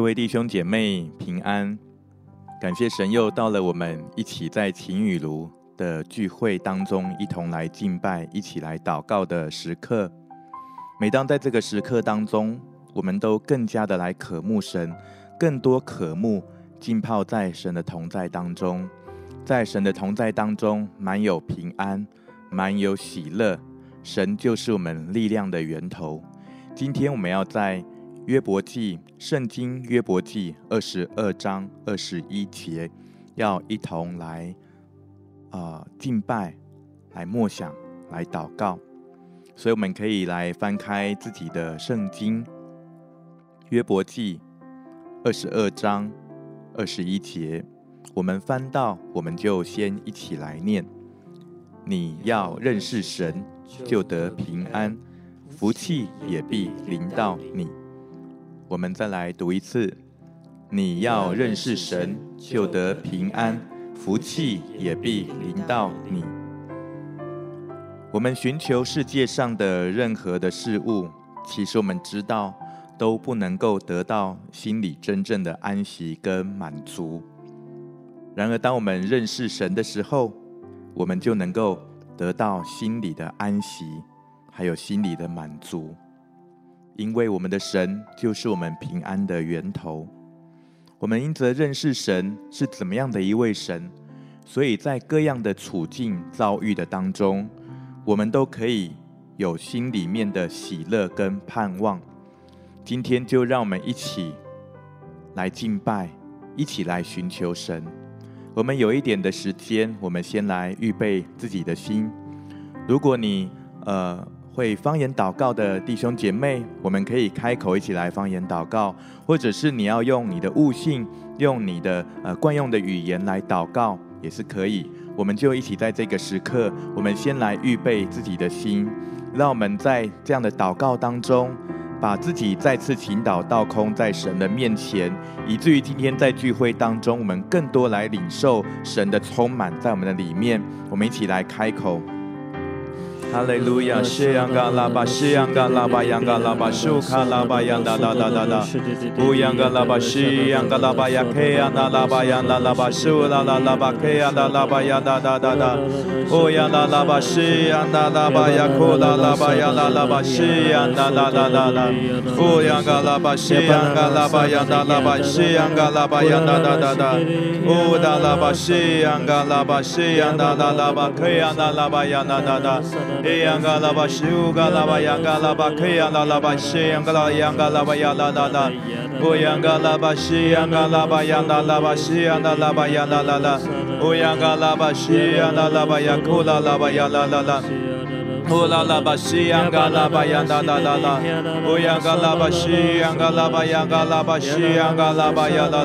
各位弟兄姐妹平安，感谢神又到了我们一起在晴雨炉的聚会当中，一同来敬拜、一起来祷告的时刻。每当在这个时刻当中，我们都更加的来渴慕神，更多渴慕浸泡在神的同在当中，在神的同在当中满有平安，满有喜乐。神就是我们力量的源头。今天我们要在约伯记，圣经约伯记二十二章二十一节，要一同来啊、敬拜，来默想，来祷告。所以我们可以来翻开自己的圣经，约伯记二十二章二十一节。我们翻到，我们就先一起来念：你要认识神，就得平安，福气也必临到你。我们再来读一次：你要认识神，就得平安，福气也必临到你。我们寻求世界上的任何的事物，其实我们知道都不能够得到心里真正的安息跟满足。然而，当我们认识神的时候，我们就能够得到心里的安息，还有心里的满足。因为我们的神就是我们平安的源头，我们因着认识神是怎么样的一位神，所以在各样的处境遭遇的当中，我们都可以有心里面的喜乐跟盼望。今天就让我们一起来敬拜，一起来寻求神。我们有一点的时间，我们先来预备自己的心。如果你呃。会方言祷告的弟兄姐妹，我们可以开口一起来方言祷告，或者是你要用你的悟性，用你的呃惯用的语言来祷告，也是可以。我们就一起在这个时刻，我们先来预备自己的心，让我们在这样的祷告当中，把自己再次倾倒倒空在神的面前，以至于今天在聚会当中，我们更多来领受神的充满在我们的里面。我们一起来开口。哈利路亚，西央嘎拉巴，西央嘎拉巴，央嘎拉巴，苏卡拉巴，央哒哒哒哒哒，乌央嘎拉巴，西央嘎拉巴，呀克呀那拉巴，央那拉巴，苏拉拉拉巴，克呀那拉巴，呀哒哒哒哒，乌央那拉巴，西央那拉巴，呀库拉拉巴，央那拉巴，西央那哒哒哒哒，乌央嘎拉巴，西央嘎拉巴，央那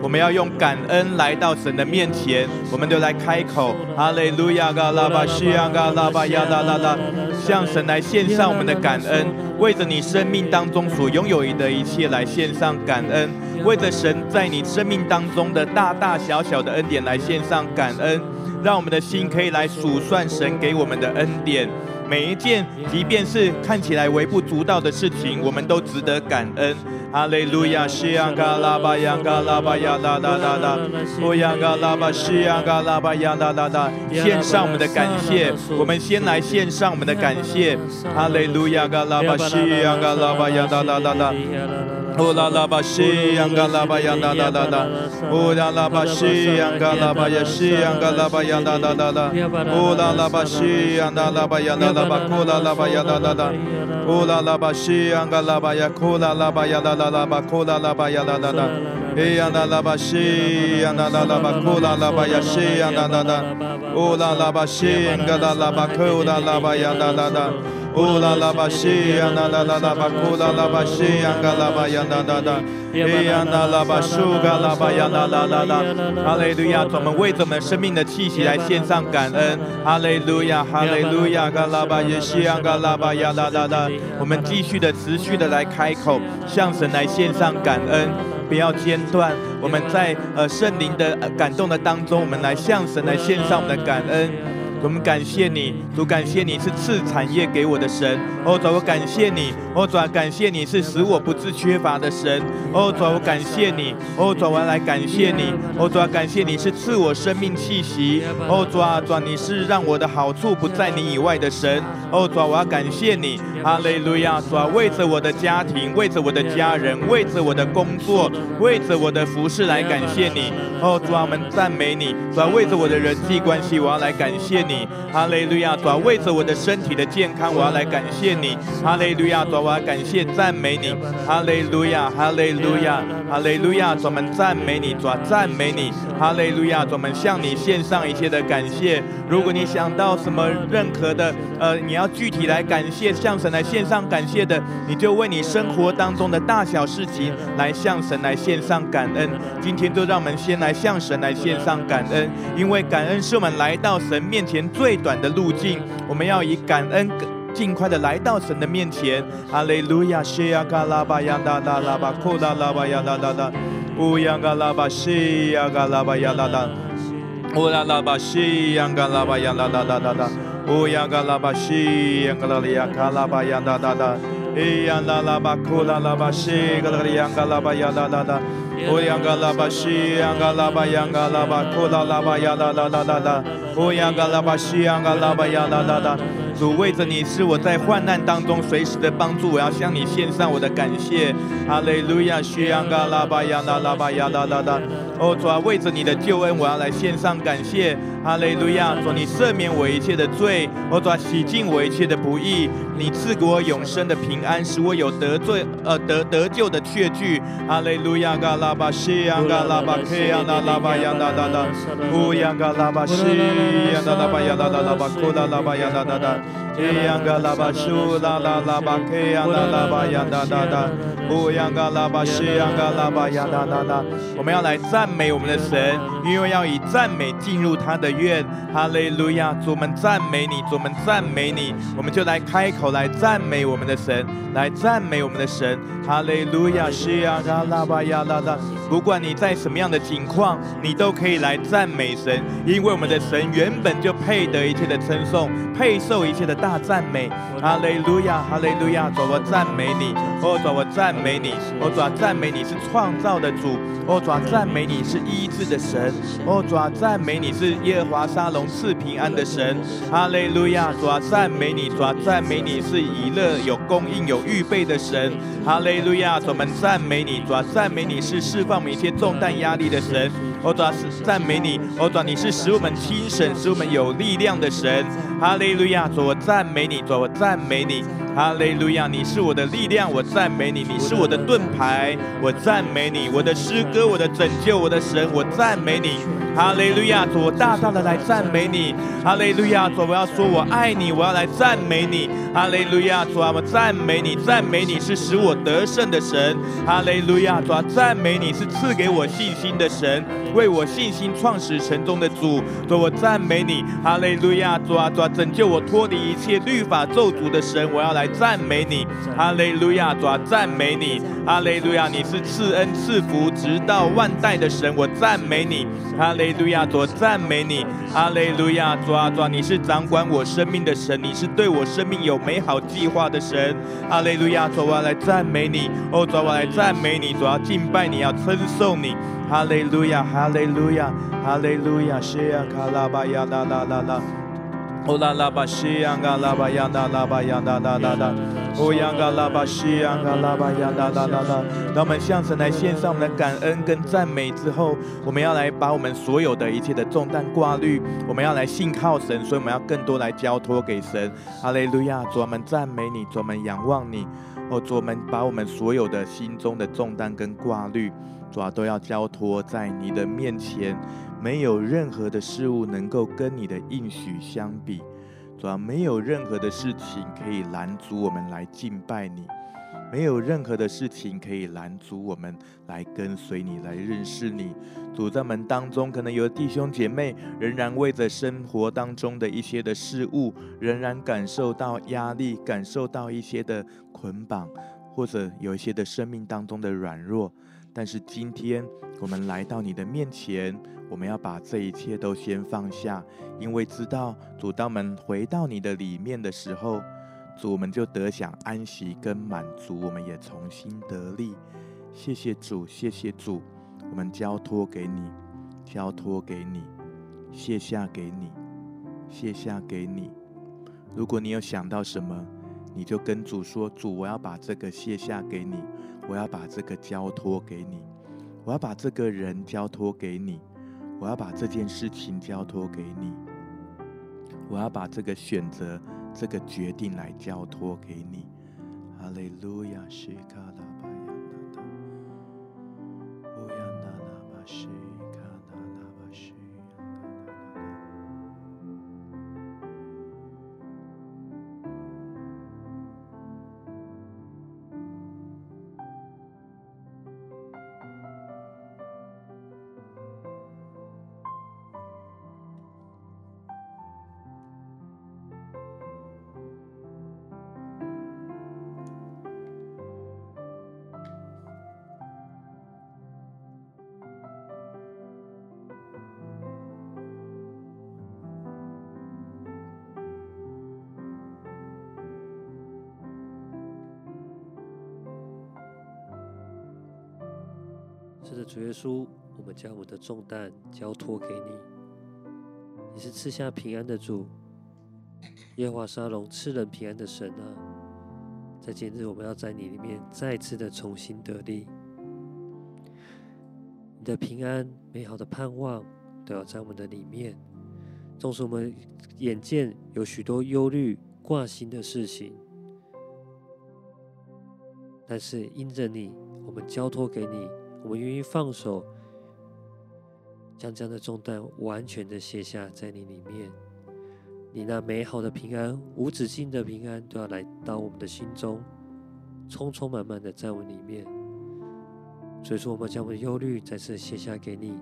我们要用感恩来到神的面前，我们就来开口，哈利路亚嘎拉巴西亚嘎拉巴亚啦啦啦！向神来献上我们的感恩，为着你生命当中所拥有的一切来献上感恩，为着神在你生命当中的大大小小的恩典来献上感恩。让我们的心可以来数算神给我们的恩典，每一件，即便是看起来微不足道的事情，我们都值得感恩。哈利路亚，西央嘎拉巴央嘎拉巴呀啦啦啦啦，乌央嘎拉巴西央嘎拉巴呀啦啦啦，献上我们的感谢，我们先来献上我们的感谢。哈利路亚，嘎拉巴西央嘎拉巴呀啦啦啦啦。乌拉拉巴西央嘎拉巴呀啦啦啦啦，乌拉拉巴西央嘎拉巴呀西央嘎拉巴呀啦啦啦啦，乌拉拉巴西央嘎拉巴呀啦啦巴库拉拉巴呀啦啦啦，乌拉拉巴西央嘎拉巴呀库拉拉巴呀啦啦啦巴库拉拉巴呀啦啦啦，哎呀啦啦巴西央啦啦啦巴库拉拉巴呀西央啦啦啦，乌拉拉巴西央嘎拉拉巴库拉拉巴呀啦啦啦。乌拉拉巴西呀啦啦啦啦巴库拉拉巴西呀嘎拉巴呀啦啦啦，哎呀啦啦巴苏嘎拉巴呀啦啦啦啦，哈利路亚！我们为着我们生命的气息来献上感恩，哈利路亚，哈利路亚，嘎拉巴耶西呀嘎拉巴呀啦啦啦，我们继续的持续的来开口，向神来献上感恩。不要间断。我们在呃圣灵的感动的当中，我们来向神来献上我们的感恩。我们感谢你，主感谢你是赐产业给我的神。哦，主我感谢你，哦，主感谢你是使我不致缺乏的神。哦，主我感谢你，哦，主我来感谢你，哦，主感谢你是赐我生命气息。哦，主啊，主你是让我的好处不在你以外的神。哦，主我要感谢你，哈利路亚，主啊，为着我的家庭，为着我的家人，为着我的工作，为着我的服事来感谢你。哦，主啊，我们赞美你，主啊，为着我的人际关系，我要来感谢你。哈利路亚！主啊，为着我的身体的健康，我要来感谢你。哈利路亚！主啊，我要感谢赞美你。哈利路亚！哈利路亚！哈利路亚！主，我们赞美你，主啊，赞美你。哈利路亚！主，我们向你献上一切的感谢。如果你想到什么任何的，呃，你要具体来感谢，向神来献上感谢的，你就为你生活当中的大小事情来向神来献上感恩。今天就让我们先来向神来献上感恩，因为感恩是我们来到神面前。最短的路径，我们要以感恩尽快的来到神的面前。哈利路亚，西呀嘎拉巴呀啦啦啦巴库拉拉巴呀啦啦啦，乌呀嘎拉巴西呀嘎拉巴呀啦啦，乌啦啦巴西呀嘎拉巴呀啦啦啦啦啦，乌呀嘎拉巴西呀嘎拉里呀嘎拉巴呀啦啦啦，伊呀啦啦巴库拉拉巴西嘎拉里呀嘎拉巴呀啦啦啦。乌央嘎拉巴西，央嘎拉巴，央嘎拉巴，库拉拉巴呀啦啦啦啦啦。乌央嘎拉巴西，央嘎拉巴呀啦啦啦。主为着你是我在患难当中随时的帮助，我要向你献上我的感谢。哈利路亚，西央嘎拉巴呀啦啦巴呀啦啦啦。哦，主啊，为着你的救恩，我要来献上感谢。哈利路亚，主你赦免我一切的罪，哦，主洗净我一切的不义，你赐给我永生的平安，使我有得罪呃得得救的确据。哈利路亚，嘎拉巴西呀嘎拉巴克呀啦啦巴呀啦啦啦，乌呀嘎拉巴西呀啦啦巴呀啦啦啦巴库啦啦巴呀啦啦啦。呀嘎拉巴苏啦啦啦巴克呀啦啦巴呀啦啦啦，乌呀嘎拉巴西呀嘎拉巴呀啦啦啦。我们要来赞美我们的神，因为要以赞美进入他的院。哈利路亚，主们赞美你，主们赞美你，我们就来开口来赞美我们的神，来赞美我们的神。哈利路亚，西呀嘎拉巴呀啦啦。不管你在什么样的情况，你都可以来赞美神，因为我们的神原本就配得一切的称颂，配受一切的大赞美。哈利路亚，哈利路亚，主我赞美你，哦，主我赞美你，哦，主赞美你是创造的主，哦，主赞美你是医治的神，哦，主赞美你是耶和华沙龙赐平安的神。哈利路亚，主赞美你，主赞美你是以乐有供应有预备的神。哈利路亚，主们赞美你，主赞美你是释放。一些重担压力的神，我主是赞美你，我主你是使我们精神、使我们有力量的神。哈利路亚，主我赞美你，主我赞美你。哈利路亚，你是我的力量，我赞美你；你是我的盾牌，我赞美你。我的诗歌，我的拯救，我的神，我赞美你。哈利路亚，主我大大的来赞美你。哈利路亚，主我要说我爱你，我要来赞美你。哈利路亚，主啊，我赞美你，赞美你是使我得胜的神。哈利路亚，主啊，赞美你是赐给我信心的神，为我信心创始成终的主。主我赞美你。哈利路亚，主啊，主，拯救我脱离一切律法咒诅的神，我要来。赞美你，哈利路亚！主啊，赞美你，哈利路亚！你是赐恩赐福直到万代的神，我赞美你，哈利路亚！主赞美你，哈利路亚！主啊，主，你是掌管我生命的神，你是对我生命有美好计划的神，哈利路亚！主啊，来赞美你，哦，主啊，来赞美你，主啊，敬拜你，要称颂你，哈利路亚，哈利路亚，哈利路亚，西呀卡拉巴呀啦啦啦啦。哦啦啦巴西呀卡拉巴呀啦啦巴呀啦啦啦啦，哦呀嘎啦巴西呀卡拉巴呀啦啦啦啦。当我们向神来献上我们的感恩跟赞美之后，我们要来把我们所有的一切的重担挂虑，我们要来信靠神，所以我们要更多来交托给神。哈利路亚，主我们赞美你，主我们仰望你。哦，主我们把我们所有的心中的重担跟挂虑，主啊都要交托在你的面前。没有任何的事物能够跟你的应许相比，主啊，没有任何的事情可以拦阻我们来敬拜你，没有任何的事情可以拦阻我们来跟随你，来认识你。主在门当中，可能有弟兄姐妹仍然为着生活当中的一些的事物，仍然感受到压力，感受到一些的捆绑，或者有一些的生命当中的软弱。但是今天我们来到你的面前，我们要把这一切都先放下，因为知道主，当我们回到你的里面的时候，主，我们就得享安息跟满足，我们也重新得力。谢谢主，谢谢主，我们交托给你，交托给你，卸下给你，卸下给你。如果你有想到什么，你就跟主说：“主，我要把这个卸下给你，我要把这个交托给你，我要把这个人交托给你，我要把这件事情交托给你，我要把这个选择、这个决定来交托给你。”哈利路亚，西卡拉。耶稣，我们将我们的重担交托给你。你是赐下平安的主，耶和华沙龙赐人平安的神啊！在今日，我们要在你里面再次的重新得力。你的平安、美好的盼望都要在我们的里面。纵使我们眼见有许多忧虑、挂心的事情，但是因着你，我们交托给你。我们愿意放手，将这样的重担完全的卸下在你里面。你那美好的平安、无止境的平安，都要来到我们的心中，充充满满的在我里面。所以说，我们将我们的忧虑再次卸下给你，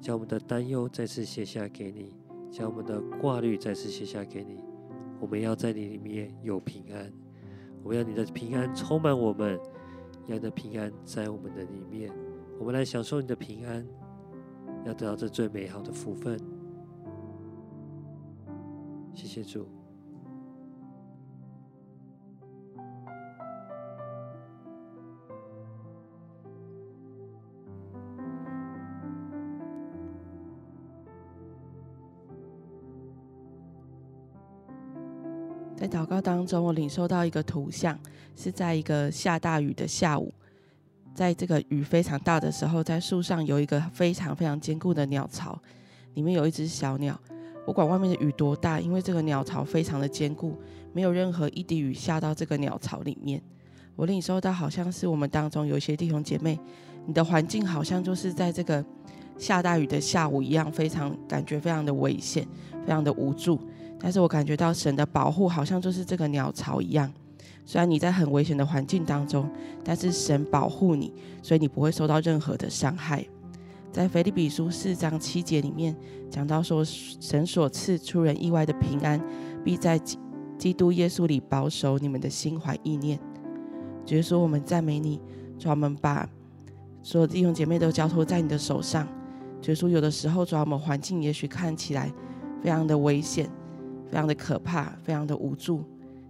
将我们的担忧再次卸下给你，将我们的挂虑再次卸下给你。我们要在你里面有平安，我们要你的平安充满我们，要你的平安在我们的里面。我们来享受你的平安，要得到这最美好的福分。谢谢主。在祷告当中，我领受到一个图像，是在一个下大雨的下午。在这个雨非常大的时候，在树上有一个非常非常坚固的鸟巢，里面有一只小鸟。不管外面的雨多大，因为这个鸟巢非常的坚固，没有任何一滴雨下到这个鸟巢里面。我领受到好像是我们当中有一些弟兄姐妹，你的环境好像就是在这个下大雨的下午一样，非常感觉非常的危险，非常的无助。但是我感觉到神的保护，好像就是这个鸟巢一样。虽然你在很危险的环境当中，但是神保护你，所以你不会受到任何的伤害。在腓立比书四章七节里面讲到说，神所赐出人意外的平安，必在基督耶稣里保守你们的心怀意念。就是说，我们赞美你，主，我们把所有弟兄姐妹都交托在你的手上。就是说，有的时候，主，我们环境也许看起来非常的危险，非常的可怕，非常的无助，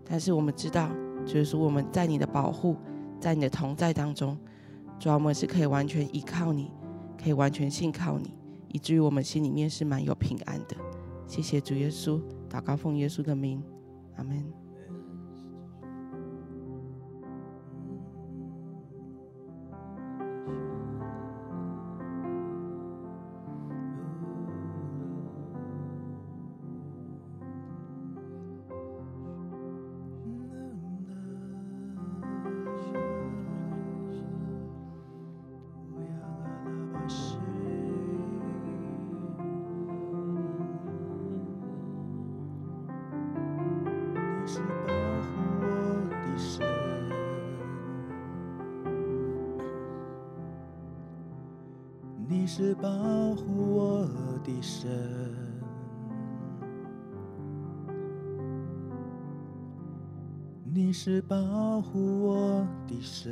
但是我们知道。就是说，我们在你的保护，在你的同在当中，主要我们是可以完全依靠你，可以完全信靠你，以至于我们心里面是蛮有平安的。谢谢主耶稣，祷告奉耶稣的名，阿门。是保护我的神，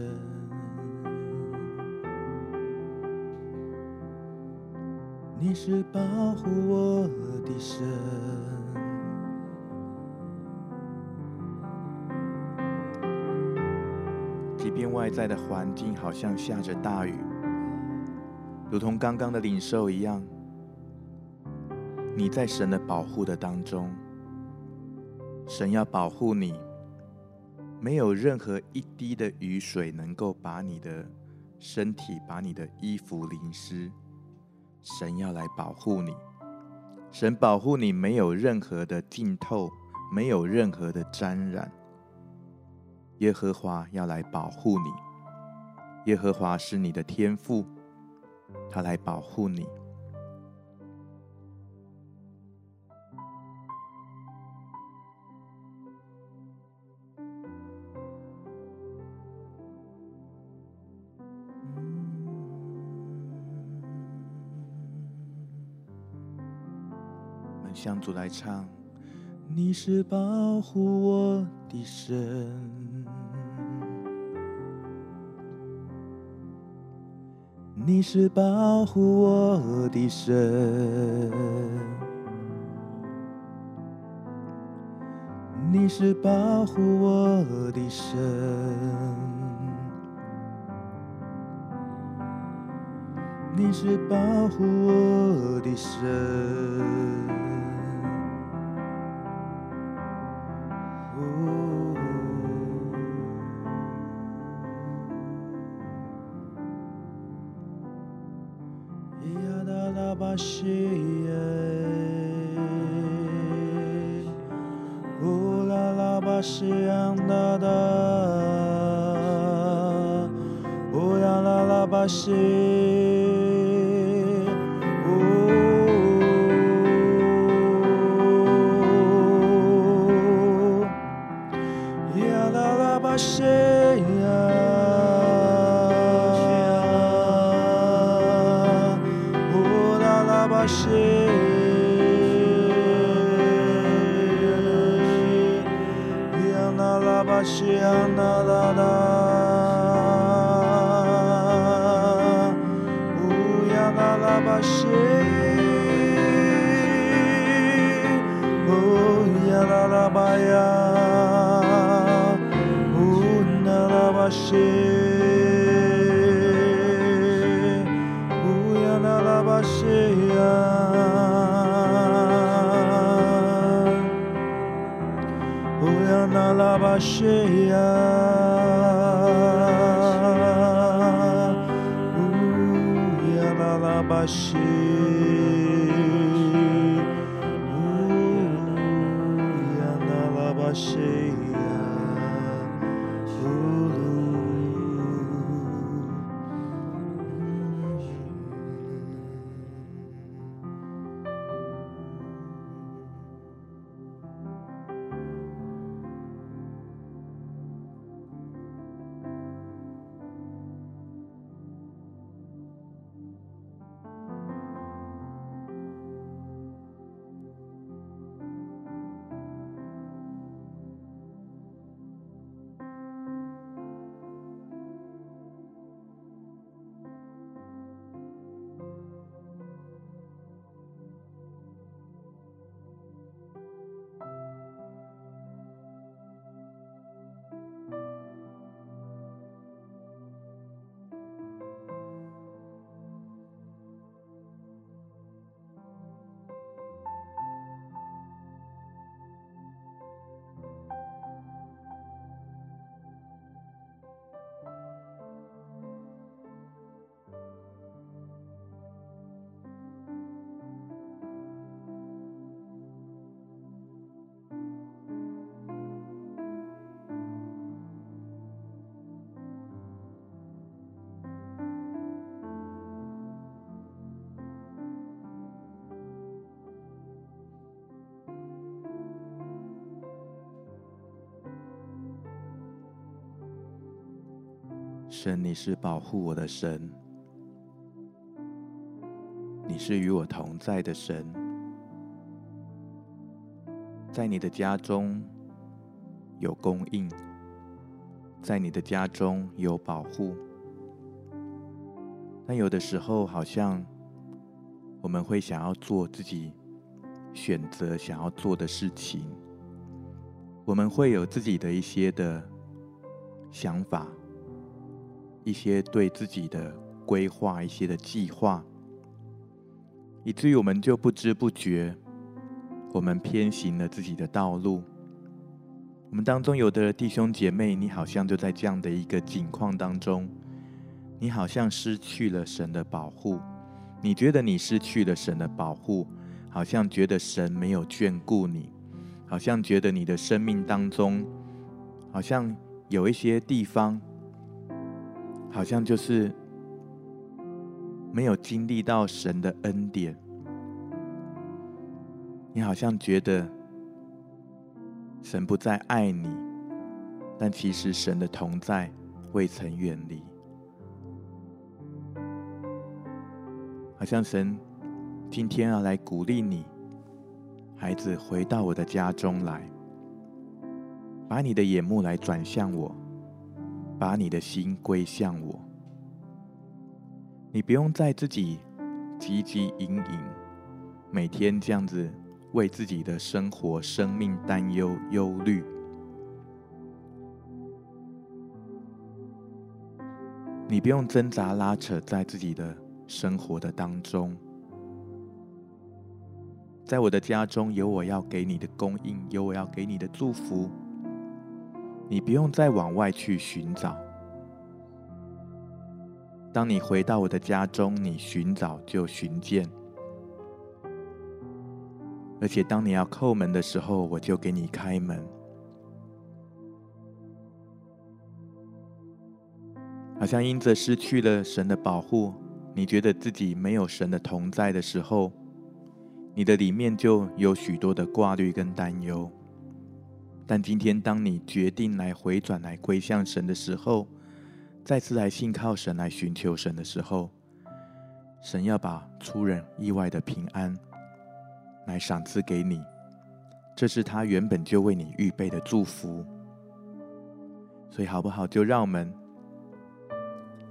你是保护我的神。即便外在的环境好像下着大雨，如同刚刚的领受一样，你在神的保护的当中，神要保护你，没有任何一滴的雨水能够把你的身体、把你的衣服淋湿。神要来保护你，神保护你没有任何的浸透，没有任何的沾染。耶和华要来保护你，耶和华是你的天父，他来保护你。向主来唱，你是保护我的神，你是保护我的神，你是保护我的神，你是保护我的神。Oyalalabashiandada Oyalalabashiandada La la la. lua cheia. 神，你是保护我的神，你是与我同在的神，在你的家中有供应，在你的家中有保护。但有的时候，好像我们会想要做自己选择想要做的事情，我们会有自己的一些的想法，一些对自己的规划，一些的计划，以至于我们就不知不觉，我们偏行了自己的道路。我们当中有的弟兄姐妹，你好像就在这样的一个境况当中，你好像失去了神的保护，你觉得你失去了神的保护，好像觉得神没有眷顾你，好像觉得你的生命当中，好像有一些地方，好像就是没有经历到神的恩典，你好像觉得。神不再爱你，但其实神的同在未曾远离。好像神今天要来鼓励你，孩子，回到我的家中来，把你的眼目来转向我，把你的心归向我。你不用再自己汲汲营营，每天这样子。为自己的生活、生命担忧、忧虑，你不用挣扎拉扯在自己的生活的当中。在我的家中有我要给你的供应，有我要给你的祝福。你不用再往外去寻找。当你回到我的家中，你寻找就寻见。而且，当你要叩门的时候，我就给你开门。好像因着失去了神的保护，你觉得自己没有神的同在的时候，你的里面就有许多的挂虑跟担忧。但今天，当你决定来回转、来归向神的时候，再次来信靠神、来寻求神的时候，神要把出人意外的平安。来赏赐给你，这是他原本就为你预备的祝福。所以，好不好？就让我们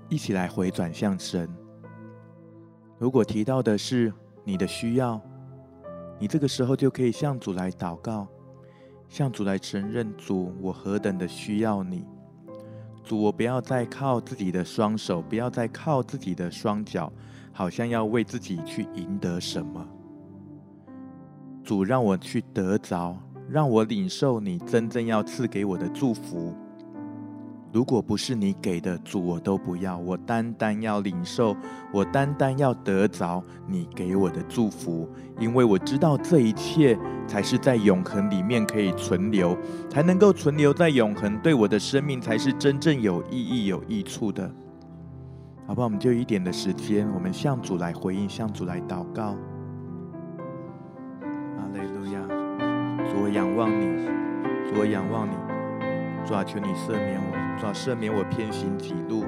一起来回转向神。如果提到的是你的需要，你这个时候就可以向主来祷告，向主来承认：主，我何等的需要你！主，我不要再靠自己的双手，不要再靠自己的双脚，好像要为自己去赢得什么。主让我去得着，让我领受你真正要赐给我的祝福。如果不是你给的，主我都不要。我单单要领受，我单单要得着你给我的祝福，因为我知道这一切才是在永恒里面可以存留，才能够存留在永恒，对我的生命才是真正有意义、有益处的。好不好？我们就一点的时间，我们向主来回应，向主来祷告。主，我仰望你，主，我仰望你，主啊，求你赦免我，主啊，赦免我偏行己路，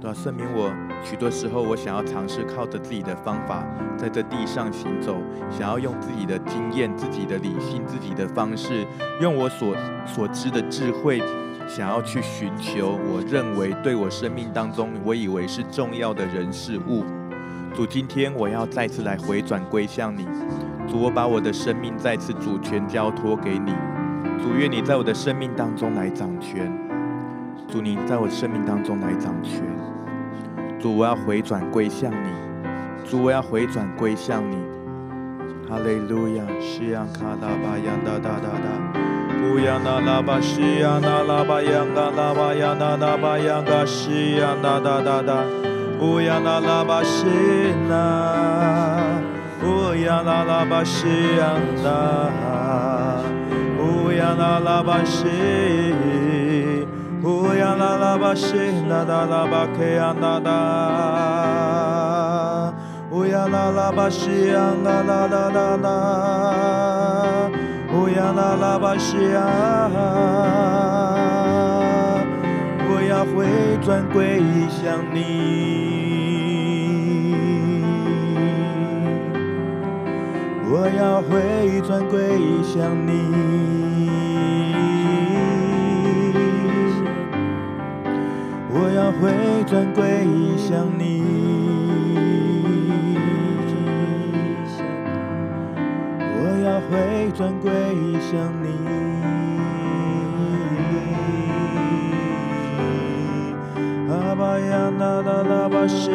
主啊，赦免我。许多时候，我想要尝试靠着自己的方法，在这地上行走，想要用自己的经验、自己的理性、自己的方式，用我所所知的智慧，想要去寻求我认为对我生命当中我以为是重要的人事物。主，今天我要再次来回转归向你。主，我把我的生命再次主权交托给你。主，愿你在我的生命当中来掌权。主，你在我生命当中来掌权。主，我要回转归向你。主，我要回转归向你。哈利路亚，西呀卡拉巴呀哒哒哒哒，乌呀那拉巴西呀那拉巴呀嘎拉巴呀那拉巴呀嘎西呀哒哒哒哒，乌呀那拉巴西那。乌呀啦啦巴西呀呐，乌呀啦啦巴西，乌呀啦啦巴西那哒啦巴克呀呐哒，乌呀啦啦巴西呀啦啦啦啦啦，乌呀啦啦巴西呀，我要回转归向你。我要回转归向你，我要回转归向你，我要回转归向你，阿巴呀啦啦啦巴西，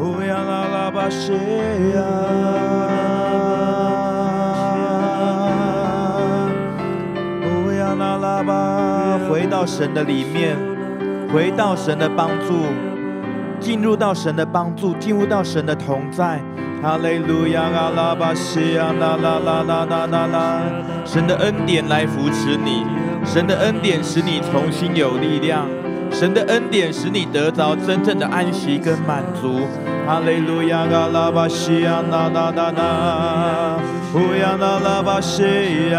乌啦啦巴呀。呀那拉巴，回到神的里面，回到神的帮助，进入到神的帮助，进入到神的同在。哈利路亚，阿拉巴西呀，啦啦啦啦啦啦啦，神的恩典来扶持你。神的恩典使你重新有力量，神的恩典使你得着真正的安息跟满足。哈利路亚，阿拉巴西亚，啦啦啦啦，乌亚那拉巴西亚，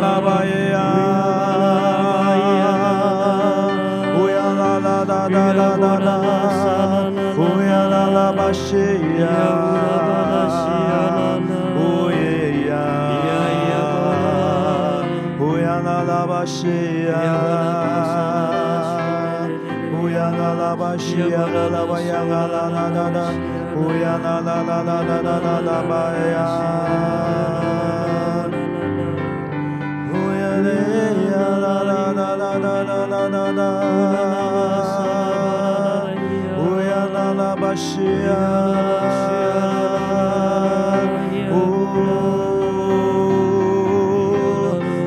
亚那拉巴耶亚，乌亚那拉啊呀啦啦巴西呀呜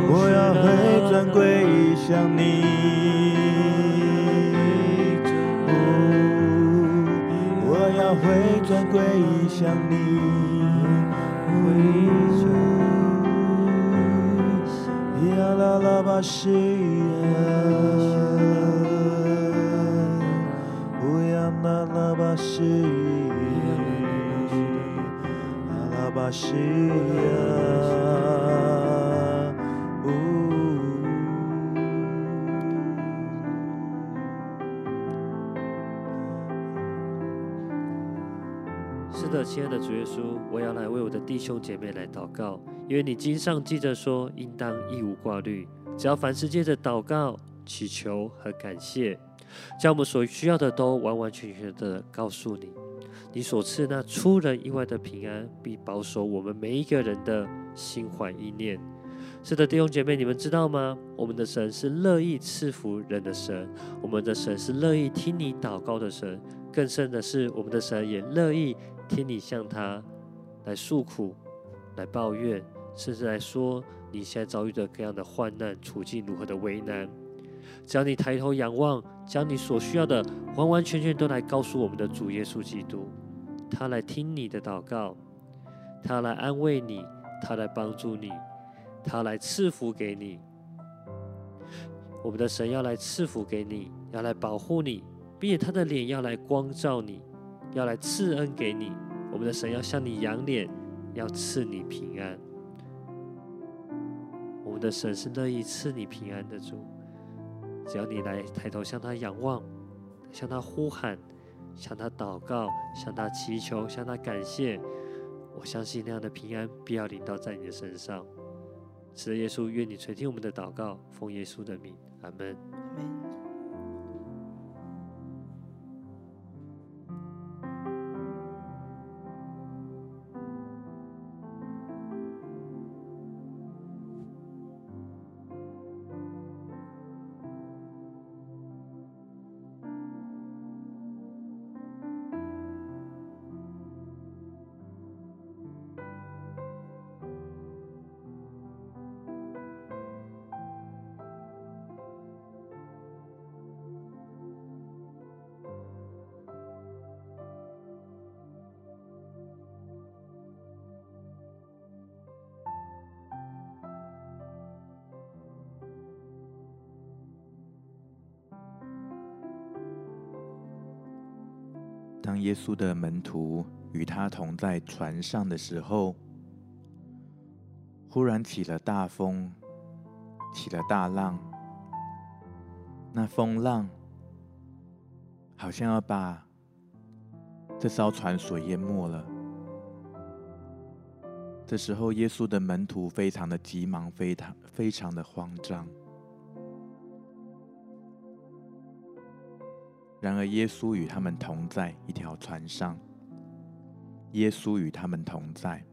我要回转归乡我要回转归呀啦啦巴西呀西，呀啦巴西呀。亲爱的主耶稣，我要来为我的弟兄姐妹来祷告，因为你经上记着说，应当一无挂虑，只要凡事借着祷告、祈求和感谢，将我们所需要的都完完全全的告诉你。你所赐那出人意外的平安，必保守我们每一个人的心怀意念。是的，弟兄姐妹，你们知道吗？我们的神是乐意赐福人的神，我们的神是乐意听你祷告的神。更甚的是，我们的神也乐意。听你向他来诉苦、来抱怨，甚至来说你现在遭遇的各样的患难、处境如何的为难，只要你抬头仰望，将你所需要的完完全全都来告诉我们的主耶稣基督，他来听你的祷告，他来安慰你，他来帮助你，他来赐福给你。我们的神要来赐福给你，要来保护你，并且他的脸要来光照你。要来赐恩给你，我们的神要向你仰脸，要赐你平安。我们的神是乐意赐你平安的主，只要你来抬头向他仰望，向他呼喊，向他祷告，向他祈求，向他感谢，我相信那样的平安必要临到在你的身上。是的，耶稣，愿你垂听我们的祷告，奉耶稣的名，阿门。当耶稣的门徒与他同在船上的时候，忽然起了大风，起了大浪。那风浪好像要把这艘船所淹没了。这时候，耶稣的门徒非常的急忙，非常非常的慌张。然而，耶稣与他们同在一条船上。耶稣与他们同在。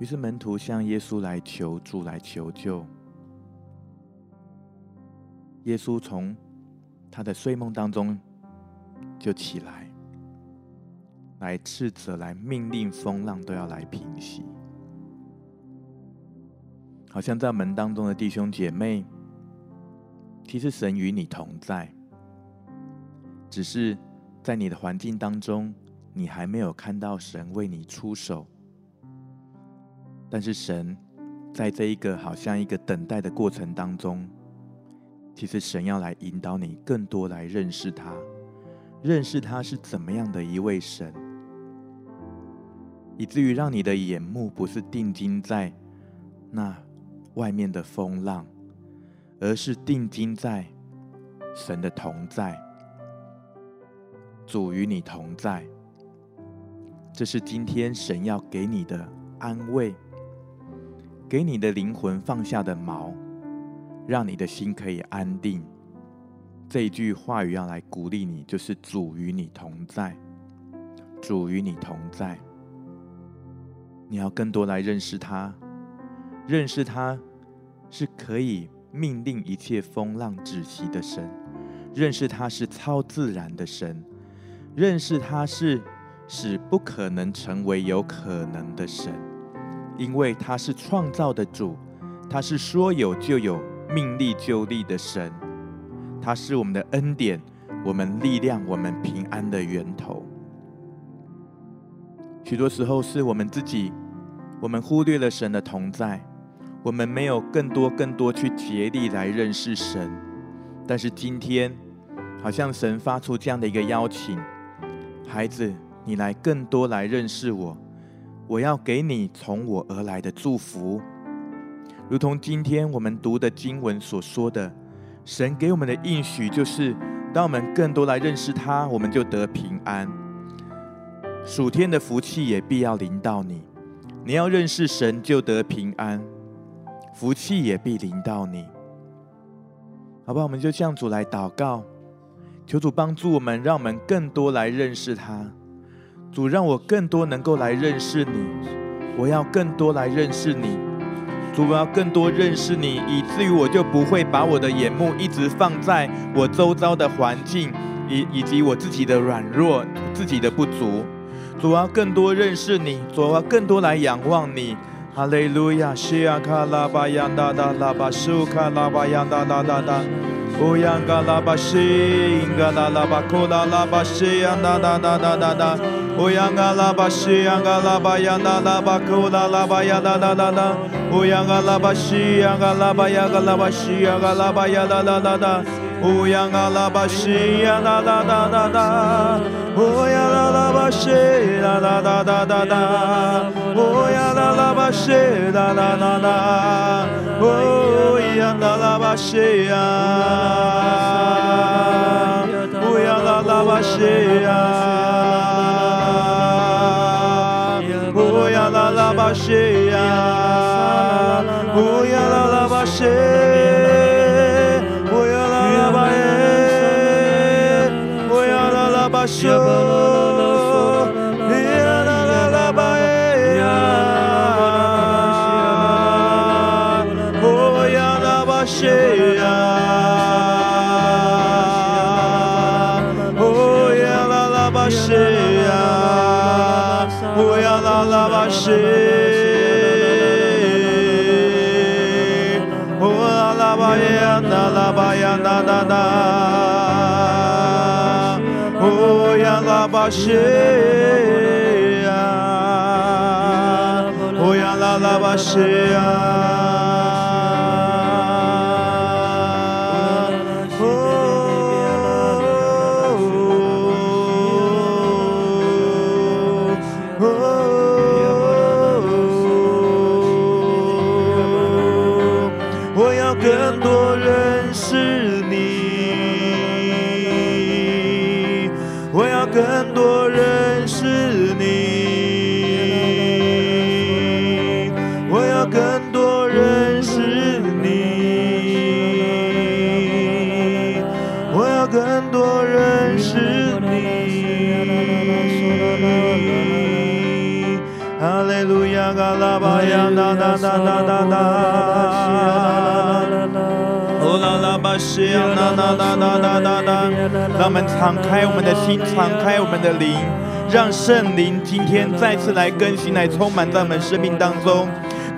于是门徒向耶稣来求助、来求救。耶稣从他的睡梦当中就起来，来斥责、来命令风浪都要来平息。好像在门当中的弟兄姐妹，其实神与你同在，只是在你的环境当中，你还没有看到神为你出手。但是神在这一个好像一个等待的过程当中，其实神要来引导你更多来认识他，认识他是怎么样的一位神，以至于让你的眼目不是定睛在那外面的风浪，而是定睛在神的同在，主与你同在，这是今天神要给你的安慰。给你的灵魂放下的锚，让你的心可以安定。这一句话语要来鼓励你，就是主与你同在，主与你同在。你要更多来认识他，认识他是可以命令一切风浪止息的神，认识他是超自然的神，认识他是使不可能成为有可能的神。因为他是创造的主，他是说有就有、命立就立的神，他是我们的恩典、我们力量、我们平安的源头。许多时候是我们自己，我们忽略了神的同在，我们没有更多、更多去竭力来认识神。但是今天，好像神发出这样的一个邀请：孩子，你来更多来认识我。我要给你从我而来的祝福，如同今天我们读的经文所说的，神给我们的应许就是，当我们更多来认识他，我们就得平安。属天的福气也必要临到你，你要认识神就得平安，福气也必临到你。好吧，我们就向主来祷告，求主帮助我们，让我们更多来认识他。主让我更多能够来认识你，我要更多来认识你。主，我要更多认识你，以至于我就不会把我的眼目一直放在我周遭的环境，以以及我自己的软弱、自己的不足。主，我要更多认识你，主，我要更多来仰望你。哈利路亚，西亚卡拉巴扬达达拉巴苏卡拉巴扬达达达达。乌央嘎拉巴西，英嘎拉拉巴库拉拉巴西，呀哒哒哒哒哒哒。乌央嘎拉巴西，央嘎拉巴呀哒拉巴库拉拉巴呀哒哒哒哒。乌央嘎拉巴西，央嘎拉巴呀嘎拉巴西，呀嘎拉拉啦巴西呀，乌呀啦啦啦啦啦啦啦啦啦巴西呀，呐呐呐呐呐呐呐。让我们敞开我们的心，敞开我们的灵，让圣灵今天再次来更新，来充满在我们生命当中。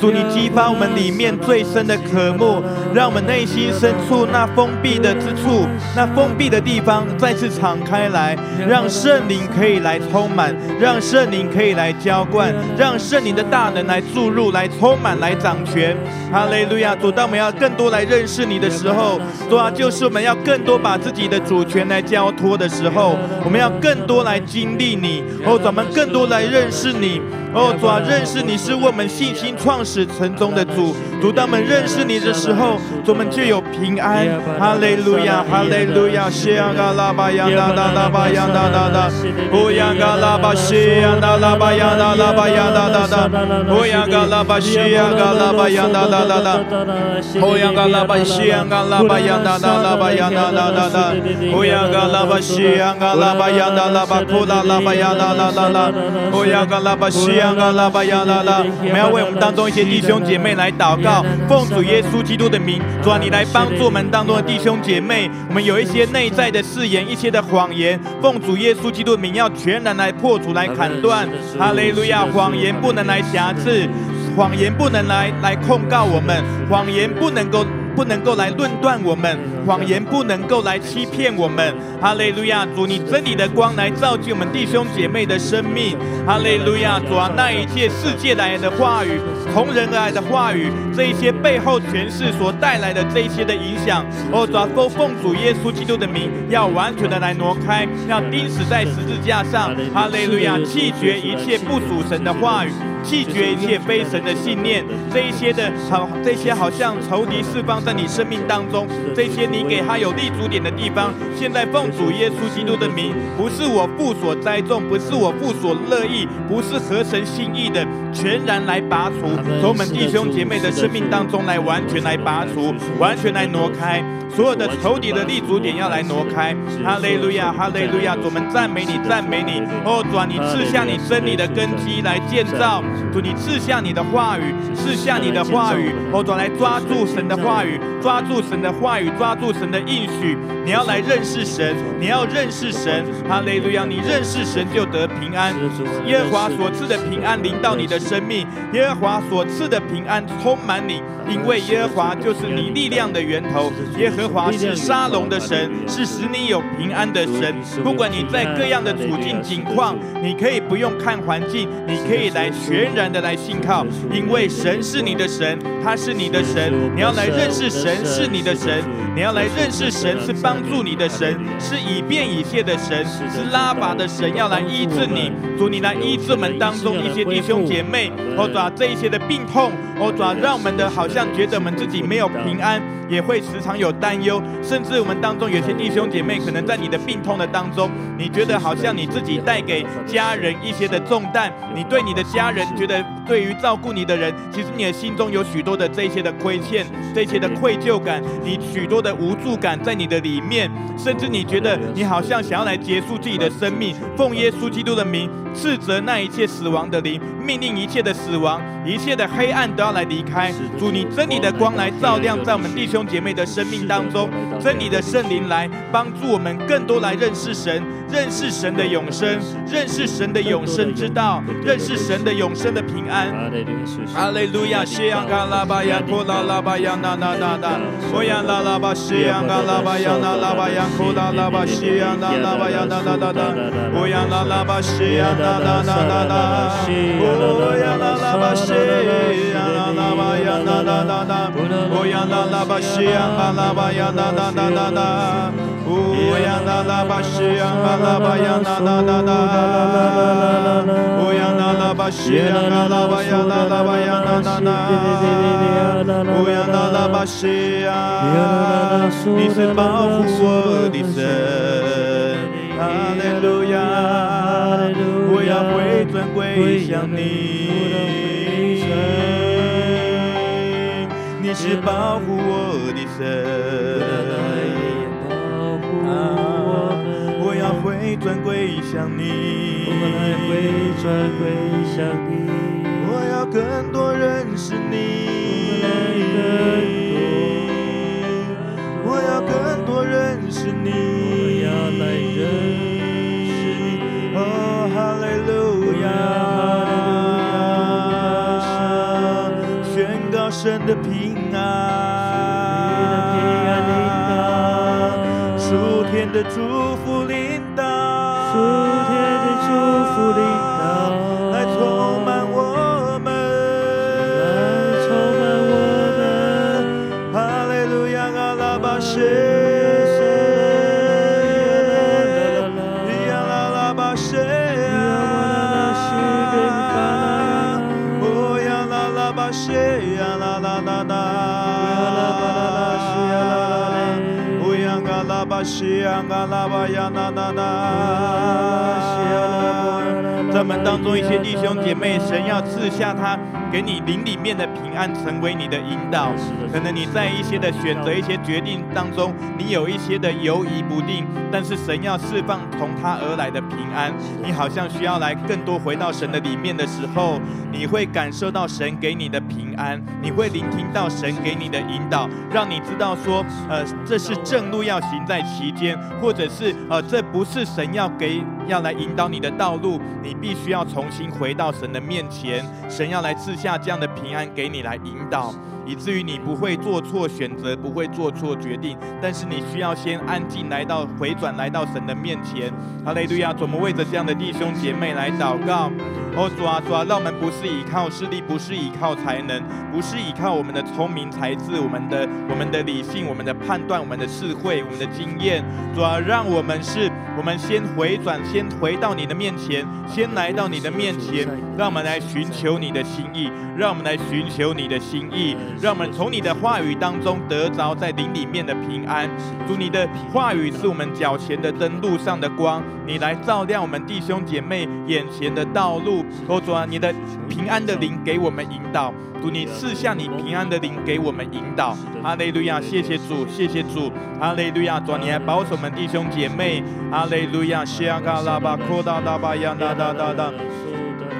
主，你激发我们里面最深的渴慕，让我们内心深处那封闭的之处，那封闭的地方再次敞开来，让圣灵可以来充满，让圣灵可以来浇灌，让圣灵的大能来注入、来充满、来掌权。哈利路亚！主，当我们要更多来认识你的时候，主啊，就是我们要更多把自己的主权来交托的时候，我们要更多来经历你，哦，咱们更多来认识你。哦，主啊，认识你是我们信心创始成终的主。主，当我们认识你的时候，我们就有平安。哈利路亚，哈利路亚，西呀嘎拉巴呀哒哒哒巴呀哒哒哒，乌呀嘎拉巴西呀哒拉巴呀哒拉巴呀哒哒哒，乌呀嘎拉巴西呀嘎拉巴呀哒哒哒哒，乌呀嘎拉巴西呀嘎拉巴呀哒哒拉巴呀哒哒哒哒，乌呀嘎拉巴西呀嘎拉巴呀哒拉巴库拉拉巴呀哒哒哒，乌呀嘎拉巴西。拉拉巴呀啦啦！我们要为我们当中一些弟兄姐妹来祷告，奉主耶稣基督的名，主啊，你来帮助我们当中的弟兄姐妹。我们有一些内在的誓言，一些的谎言，奉主耶稣基督的名，要全然来破除、来砍断。哈利路亚！谎言不能来挟制，谎言不能来来控告我们，谎言不能够。不能够来论断我们，谎言不能够来欺骗我们。哈利路亚，主，你真理的光来照进我们弟兄姐妹的生命。哈利路亚，主啊，那一切世界来的话语，从人而来的话语，这一些背后权势所带来的这一些的影响，哦，主啊，都奉主耶稣基督的名，要完全的来挪开，要钉死在十字架上。哈利路亚，弃绝一切不属神的话语。弃绝一切非神的信念，这一些的好，这些好像仇敌释放在你生命当中，这些你给他有立足点的地方，现在奉主耶稣基督的名，不是我父所栽种，不是我父所乐意，不是合神心意的，全然来拔除，从我们弟兄姐妹的生命当中来完全来拔除，完全来挪开。所有的仇敌的立足点要来挪开，哈利路亚，哈利路亚，主，我们赞美你，赞美你。哦，主啊，你赐下你真理的根基来建造，主，你赐下你的话语，赐下你的话语，我，主来抓住神的话语，抓住神的话语，抓住神的应许。你要来认识神，你要认识神，哈利路亚，你认识神就得平安。耶和华所赐的平安临到你的生命，耶和华所赐的平安充满你，因为耶和华就是你力量的源头，耶和。华是沙龙的神，是使你有平安的神。不管你在各样的处境境况，你可以不用看环境，你可以来全然的来信靠，因为神是你的神，他是你的神。你要来认识神是你的神，你要来认识神是帮助你的神，是以便以谢的神，是拉法的神，要来医治你。主，你来医治我们当中一些弟兄姐妹，或者这一些的病痛，或者让我们的好像觉得我们自己没有平安。也会时常有担忧，甚至我们当中有些弟兄姐妹，可能在你的病痛的当中，你觉得好像你自己带给家人一些的重担，你对你的家人觉得对于照顾你的人，其实你的心中有许多的这些的亏欠，这些的愧疚感，你许多的无助感在你的里面，甚至你觉得你好像想要来结束自己的生命，奉耶稣基督的名。斥责那一切死亡的灵，命令一切的死亡、一切的黑暗都要来离开。主，你真理的光来照亮在我们弟兄姐妹的生命当中，真理的圣灵来帮助我们更多来认识神，认识神的永生，认识神的永生之道，认识神的永生的平安。哈利路亚，西央嘎拉巴呀，库拉拉巴呀，那那那那，我呀拉拉巴西央嘎拉巴呀，那拉巴呀，库拉拉巴西央那拉巴呀，那那那那，我呀拉拉巴西央。啦啦啦啦啦，哦呀啦啦吧哈利路亚。我要回转归向你，你是保护我的神。我要回转归向你，我要回转归向你。我要更多认识你，我要更多认识你，属天在我们当中一些弟兄姐妹，神要赐下他。给你灵里面的平安，成为你的引导。可能你在一些的选择、一些决定当中，你有一些的犹疑不定。但是神要释放从他而来的平安，你好像需要来更多回到神的里面的时候，你会感受到神给你的平安，你会聆听到神给你的引导，让你知道说，呃，这是正路要行在其间，或者是呃，这不是神要给要来引导你的道路，你必须要重新回到神的面前，神要来赐下这样的平安给你来引导。以至于你不会做错选择，不会做错决定，但是你需要先安静来到回转，来到神的面前。哈利路亚！怎么为着这样的弟兄姐妹来祷告。哦，主啊，主啊，让我们不是依靠势力，不是依靠才能，不是依靠我们的聪明才智，我们的我们的理性，我们的判断，我们的智慧，我们的经验。主啊，让我们是，我们先回转，先回到你的面前，先来到你的面前，让我们来寻求你的心意，让我们来寻求你的心意。让我们从你的话语当中得着在灵里面的平安。主，你的话语是我们脚前的灯，路上的光。你来照亮我们弟兄姐妹眼前的道路。哦，主啊，你的平安的灵给我们引导。主，你赐下你平安的灵给我们引导。哈利路亚，谢谢主，谢谢主。哈利路亚，主啊，你来保守我们弟兄姐妹。哈利路亚，西亚嘎拉巴库达拉巴亚达达达达。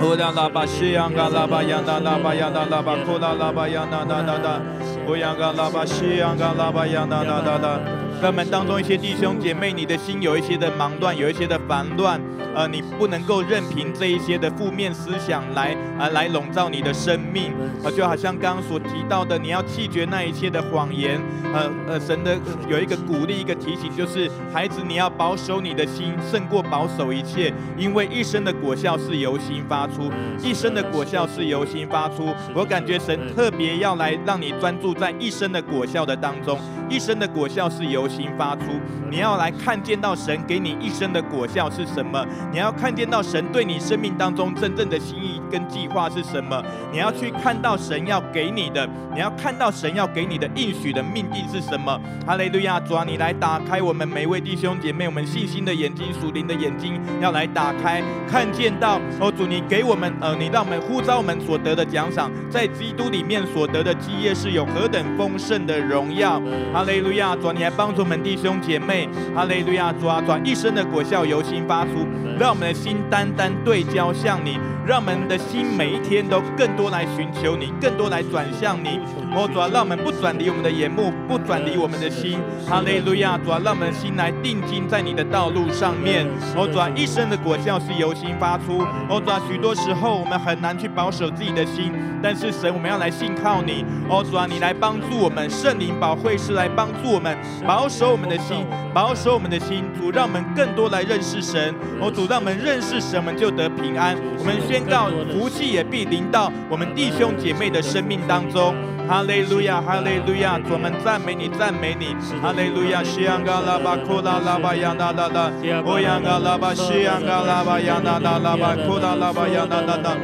呼啦啦吧，西洋嘎啦吧，呀啦啦吧，呀啦啦吧，呼啦啦吧，呀啦啦啦啦。呼洋嘎啦吧，西洋嘎啦吧，呀啦啦啦啦。在我们当中一些弟兄姐妹，你的心有一些的忙乱，有一些的烦乱。呃，你不能够任凭这一些的负面思想来啊、来笼罩你的生命啊、就好像刚刚所提到的，你要弃绝那一切的谎言。呃呃，神的有一个鼓励，一个提醒，就是孩子，你要保守你的心，胜过保守一切，因为一生的果效是由心发出，一生的果效是由心发出。我感觉神特别要来让你专注在一生的果效的当中，一生的果效是由心发出，你要来看见到神给你一生的果效是什么。你要看见到神对你生命当中真正的心意跟计划是什么？你要去看到神要给你的，你要看到神要给你的应许的命定是什么？哈利路亚！主啊，你来打开我们每位弟兄姐妹，我们信心的眼睛、属灵的眼睛，要来打开，看见到哦，主你给我们呃，你让我们呼召我们所得的奖赏，在基督里面所得的基业是有何等丰盛的荣耀？哈利路亚！主啊，你来帮助我们弟兄姐妹，哈利路亚！主啊，主啊，一生的果效由心发出。让我们的心单单对焦向你，让我们的心每一天都更多来寻求你，更多来转向你。哦，主啊，让我们不转离我们的眼目，不转离我们的心。哈利路亚，主啊，让我们的心来定睛在你的道路上面。哦，主啊，一生的果效是由心发出。哦，主啊，许多时候我们很难去保守自己的心，但是神，我们要来信靠你。哦，主啊，你来帮助我们，圣灵保惠师来帮助我们，保守我们的心，保守我们的心。主，让我们更多来认识神。哦，主。让我们认识神，我们就得平安。我们宣告，福气也必临到我们弟兄姐妹的生命当中。哈利路亚，哈利路亚，我们赞美你，赞美你。哈利路亚，西安嘎拉巴库拉拉巴亚那那那，欧阳嘎拉巴西安嘎拉巴亚那那拉巴库拉拉巴亚那那那，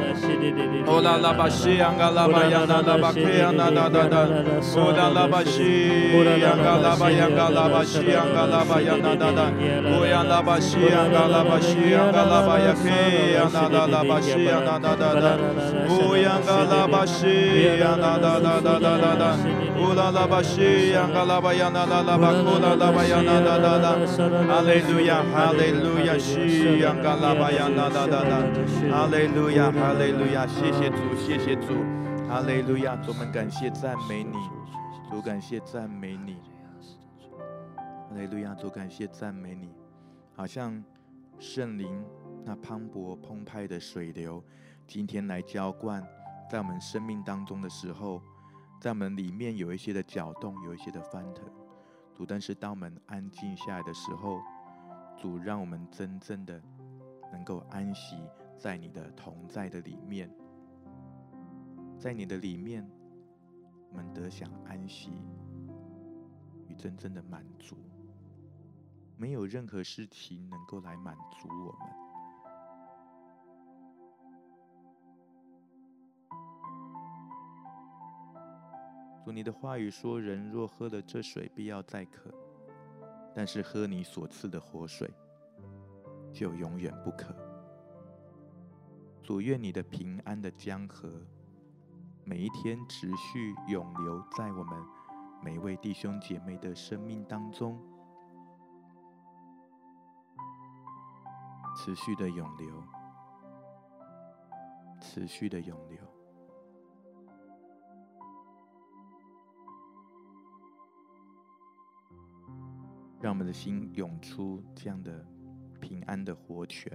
欧拉拉巴西安嘎拉巴亚那那巴库亚那那那那，欧拉拉巴西安嘎拉巴亚嘎拉巴西安嘎拉巴亚那那那，欧阳拉巴西安嘎拉巴西安嘎拉巴亚库亚那那拉巴西安那那那那，欧阳嘎拉巴西安那那那那。啦啦啦啦，乌拉拉巴西呀嘎拉巴呀啦啦啦巴库拉拉巴呀啦啦啦啦，哈利路亚哈利路亚西呀嘎拉巴呀啦啦啦啦，哈利路亚哈利路亚，谢谢主谢谢主，哈利路亚，主们感谢赞美你，主感谢赞美你，哈利路亚，主感谢赞美你，好像圣灵那磅礴澎湃的水流，今天来浇灌。在我们生命当中的时候，在我们里面有一些的搅动，有一些的翻腾，主。但是当我们安静下来的时候，主让我们真正的能够安息在你的同在的里面，在你的里面，我们得享安息与真正的满足。没有任何事情能够来满足我们。主，你的话语说：“人若喝了这水，必要再渴；但是喝你所赐的活水，就永远不渴。”主，愿你的平安的江河，每一天持续涌流在我们每一位弟兄姐妹的生命当中，持续的涌流，持续的涌流。让我们的心涌出这样的平安的活泉。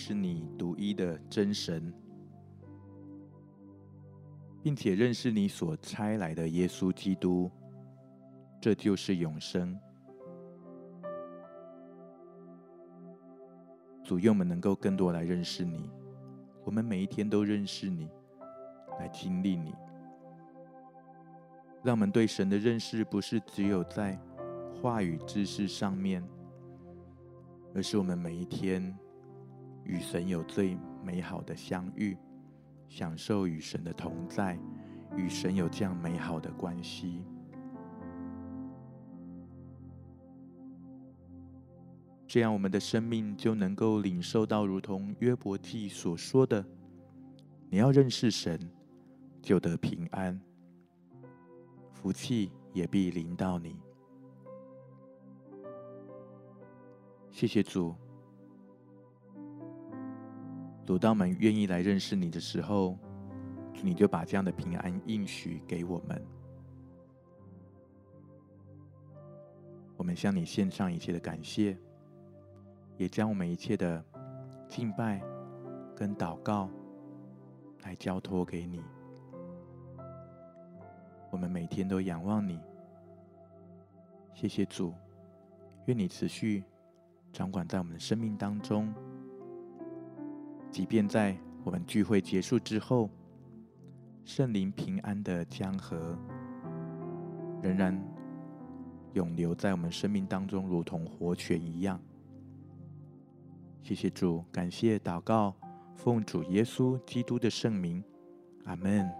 识你独一的真神，并且认识你所差来的耶稣基督，这就是永生。主，愿我们能够更多来认识你，我们每一天都认识你，来经历你，让我们对神的认识不是只有在话语知识上面，而是我们每一天。与神有最美好的相遇，享受与神的同在，与神有这样美好的关系，这样我们的生命就能够领受到，如同约伯记所说的：“你要认识神，就得平安，福气也必临到你。”谢谢主。当我们愿意来认识你的时候，你就把这样的平安应许给我们。我们向你献上一切的感谢，也将我们一切的敬拜跟祷告来交托给你。我们每天都仰望你，谢谢主，愿你持续掌管在我们的生命当中。即便在我们聚会结束之后，圣灵平安的江河仍然永留在我们生命当中，如同活泉一样。谢谢主，感谢祷告，奉主耶稣基督的圣名，阿门。